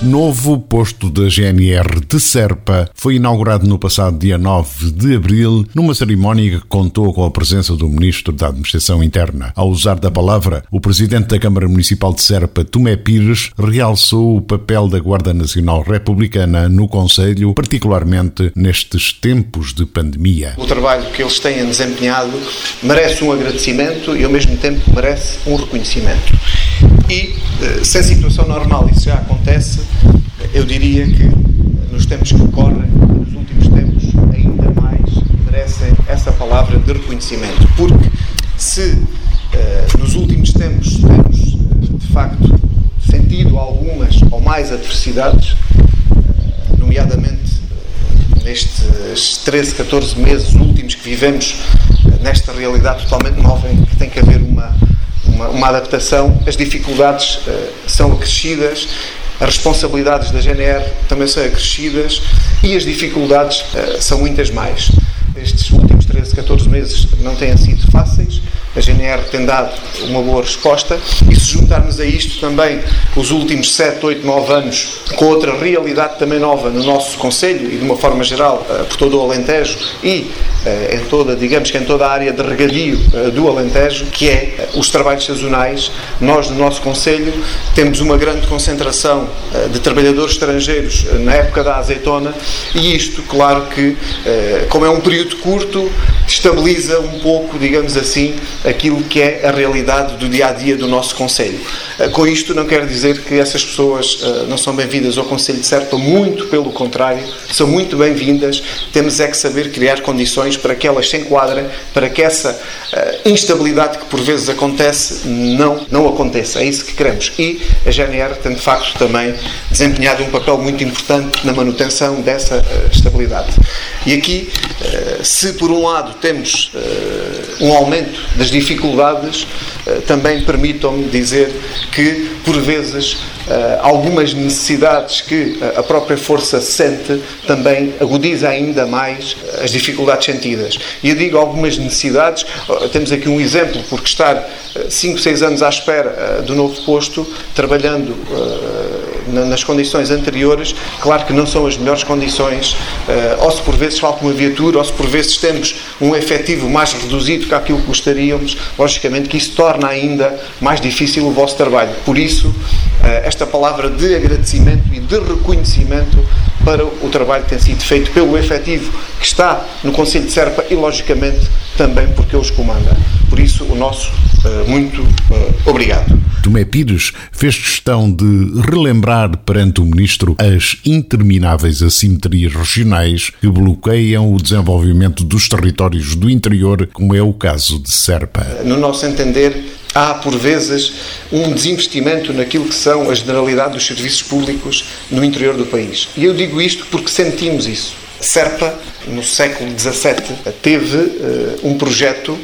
Novo posto da GNR de Serpa foi inaugurado no passado dia 9 de abril, numa cerimónia que contou com a presença do Ministro da Administração Interna. Ao usar da palavra, o Presidente da Câmara Municipal de Serpa, Tomé Pires, realçou o papel da Guarda Nacional Republicana no Conselho, particularmente nestes tempos de pandemia. O trabalho que eles têm desempenhado merece um agradecimento e, ao mesmo tempo, merece um reconhecimento. E, eh, sem situação normal, isso já acontece, eu diria que nos tempos que correm, nos últimos tempos, ainda mais merecem essa palavra de reconhecimento. Porque se eh, nos últimos tempos temos, de facto, sentido algumas ou mais adversidades, eh, nomeadamente nestes 13, 14 meses últimos que vivemos nesta realidade totalmente nova em que tem que haver uma uma, adaptação, as dificuldades uh, são acrescidas, as responsabilidades da GNR também são acrescidas e as dificuldades uh, são muitas mais. Estes últimos 13, 14 meses não têm sido fáceis, a GNR tem dado uma boa resposta. E se juntarmos a isto também os últimos 7, 8, 9 anos com outra realidade também nova no nosso Conselho e de uma forma geral uh, por todo o Alentejo e em toda, digamos que em toda a área de regadio uh, do Alentejo, que é os trabalhos sazonais. Nós no nosso Conselho temos uma grande concentração de trabalhadores estrangeiros na época da azeitona e isto, claro que, como é um período curto, estabiliza um pouco, digamos assim, aquilo que é a realidade do dia a dia do nosso Conselho. Eh, com isto, não quero dizer que essas pessoas eh, não são bem-vindas ao Conselho de Serpa, muito pelo contrário, são muito bem-vindas. Temos é que saber criar condições para que elas se enquadrem, para que essa eh, instabilidade que por vezes acontece não, não aconteça. É isso que queremos. E a GNR tem, de facto, também desempenhado um papel muito importante na manutenção dessa estabilidade. E aqui, se por um lado temos um aumento das dificuldades eh, também permitam-me dizer que, por vezes, eh, algumas necessidades que a própria força sente também agudiza ainda mais as dificuldades sentidas. E eu digo algumas necessidades, temos aqui um exemplo, porque estar 5, eh, 6 anos à espera do novo posto, trabalhando nas condições anteriores, claro que não são as melhores condições, ou se por vezes falta uma viatura, ou se por vezes temos um efetivo mais reduzido que aquilo que gostaríamos, logicamente que isso torna ainda mais difícil o vosso trabalho. Por isso, eh, esta palavra de agradecimento e de reconhecimento para o trabalho que tem sido feito pelo efetivo que está no Conselho de Serpa e, logicamente, também porque ele os comanda. Por isso, o nosso uh, muito uh, obrigado. Tomé Pires fez questão de relembrar perante o Ministro as intermináveis assimetrias regionais que bloqueiam o desenvolvimento dos territórios do interior, como é o caso de Serpa. No nosso entender, há por vezes um desinvestimento naquilo que são a generalidade dos serviços públicos no interior do país. E eu digo isto porque sentimos isso. Serpa, no século XVII, teve uh, um projeto,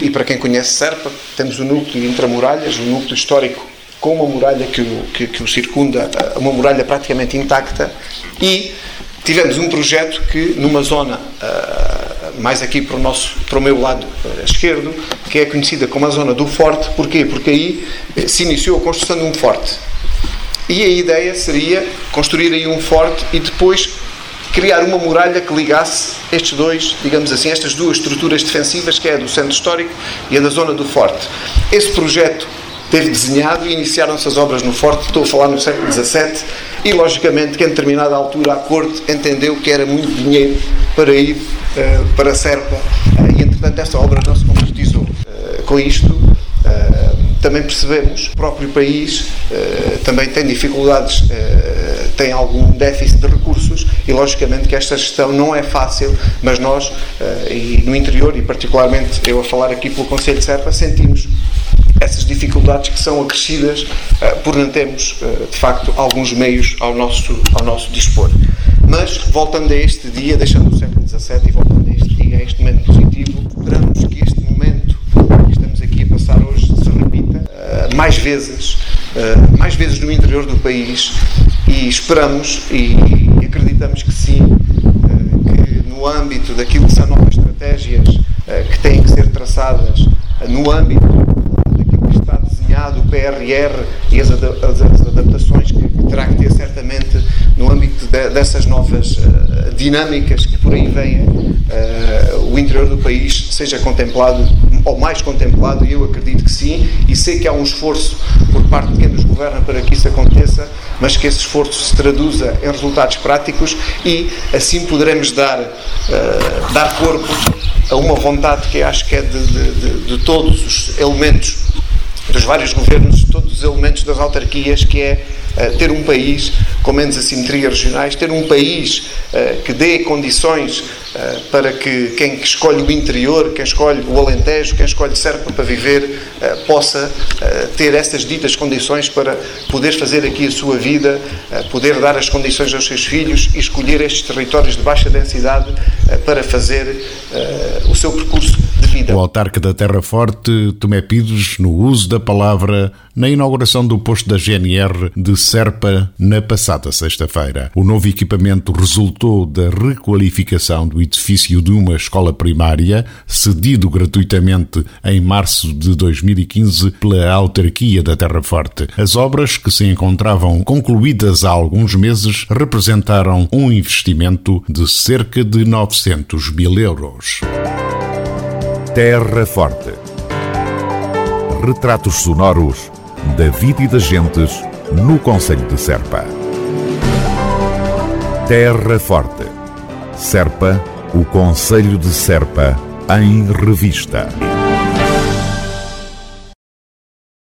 e para quem conhece Serpa, temos o núcleo intramuralhas, o núcleo histórico com uma muralha que o, que, que o circunda, eh, uma muralha praticamente intacta, e tivemos um projeto que, numa zona uh, mais aqui para o, nosso, para o meu lado esquerdo, que é conhecida como a zona do Forte, porquê? Porque aí se iniciou a construção de um forte. E a ideia seria construir aí um forte e depois criar uma muralha que ligasse estes dois, digamos assim, estas duas estruturas defensivas, que é a do centro histórico e a da zona do forte. Esse projeto teve desenhado e iniciaram-se as obras no forte, estou a falar no século XVII, e logicamente que em determinada altura a corte entendeu que era muito dinheiro para ir uh, para Serpa, uh, e entretanto essa obra não se concretizou. Uh, com isto, também percebemos que o próprio país também tem dificuldades tem algum déficit de recursos e, logicamente, que esta gestão não é fácil, mas nós, eh, e no interior, e particularmente eu a falar aqui pelo Conselho de Serpa, sentimos essas dificuldades que são acrescidas uh, por não termos, uh, de facto, alguns meios ao nosso, ao nosso dispor. Mas, voltando a este dia, deixando o século XVII e voltando a este dia, a este momento positivo, esperamos que este momento que estamos aqui a passar hoje se repita mais vezes mais vezes no interior do país e esperamos e acreditamos que sim, que no âmbito daquilo que são novas estratégias que têm que ser traçadas, no âmbito daquilo que está desenhado, o PRR e as, adaptações que terá que ter certamente no âmbito dessas novas dinâmicas que por aí vêm, o interior do país seja contemplado ou mais contemplado, e eu acredito que sim, e sei que há um esforço por parte de quem nos governa para que isso aconteça, mas que esse esforço se traduza em resultados práticos e assim poderemos dar, uh, dar corpo a uma vontade que acho que é de, de, de, de todos os elementos dos vários governos, todos os elementos das autarquias, que é uh, ter um país com menos assimetrias regionais, ter um país uh, que dê condições para que quem escolhe o interior, quem escolhe o Alentejo, quem escolhe Serpa para viver, possa ter essas ditas condições para poder fazer aqui a sua vida, poder dar as condições aos seus filhos e escolher estes territórios de baixa densidade para fazer o seu percurso de vida. O autarca da Terra Forte, Tomé Pidos, no uso da palavra na inauguração do posto da GNR de Serpa na passada sexta-feira. O novo equipamento resultou da requalificação do edifício de uma escola primária, cedido gratuitamente em março de 2015 pela autarquia da Terra Forte. As obras, que se encontravam concluídas há alguns meses, representaram um investimento de cerca de 900 mil euros. Terra Forte. Retratos sonoros da vida e das gentes no Conselho de Serpa. Terra Forte. Serpa, o Conselho de Serpa, em revista.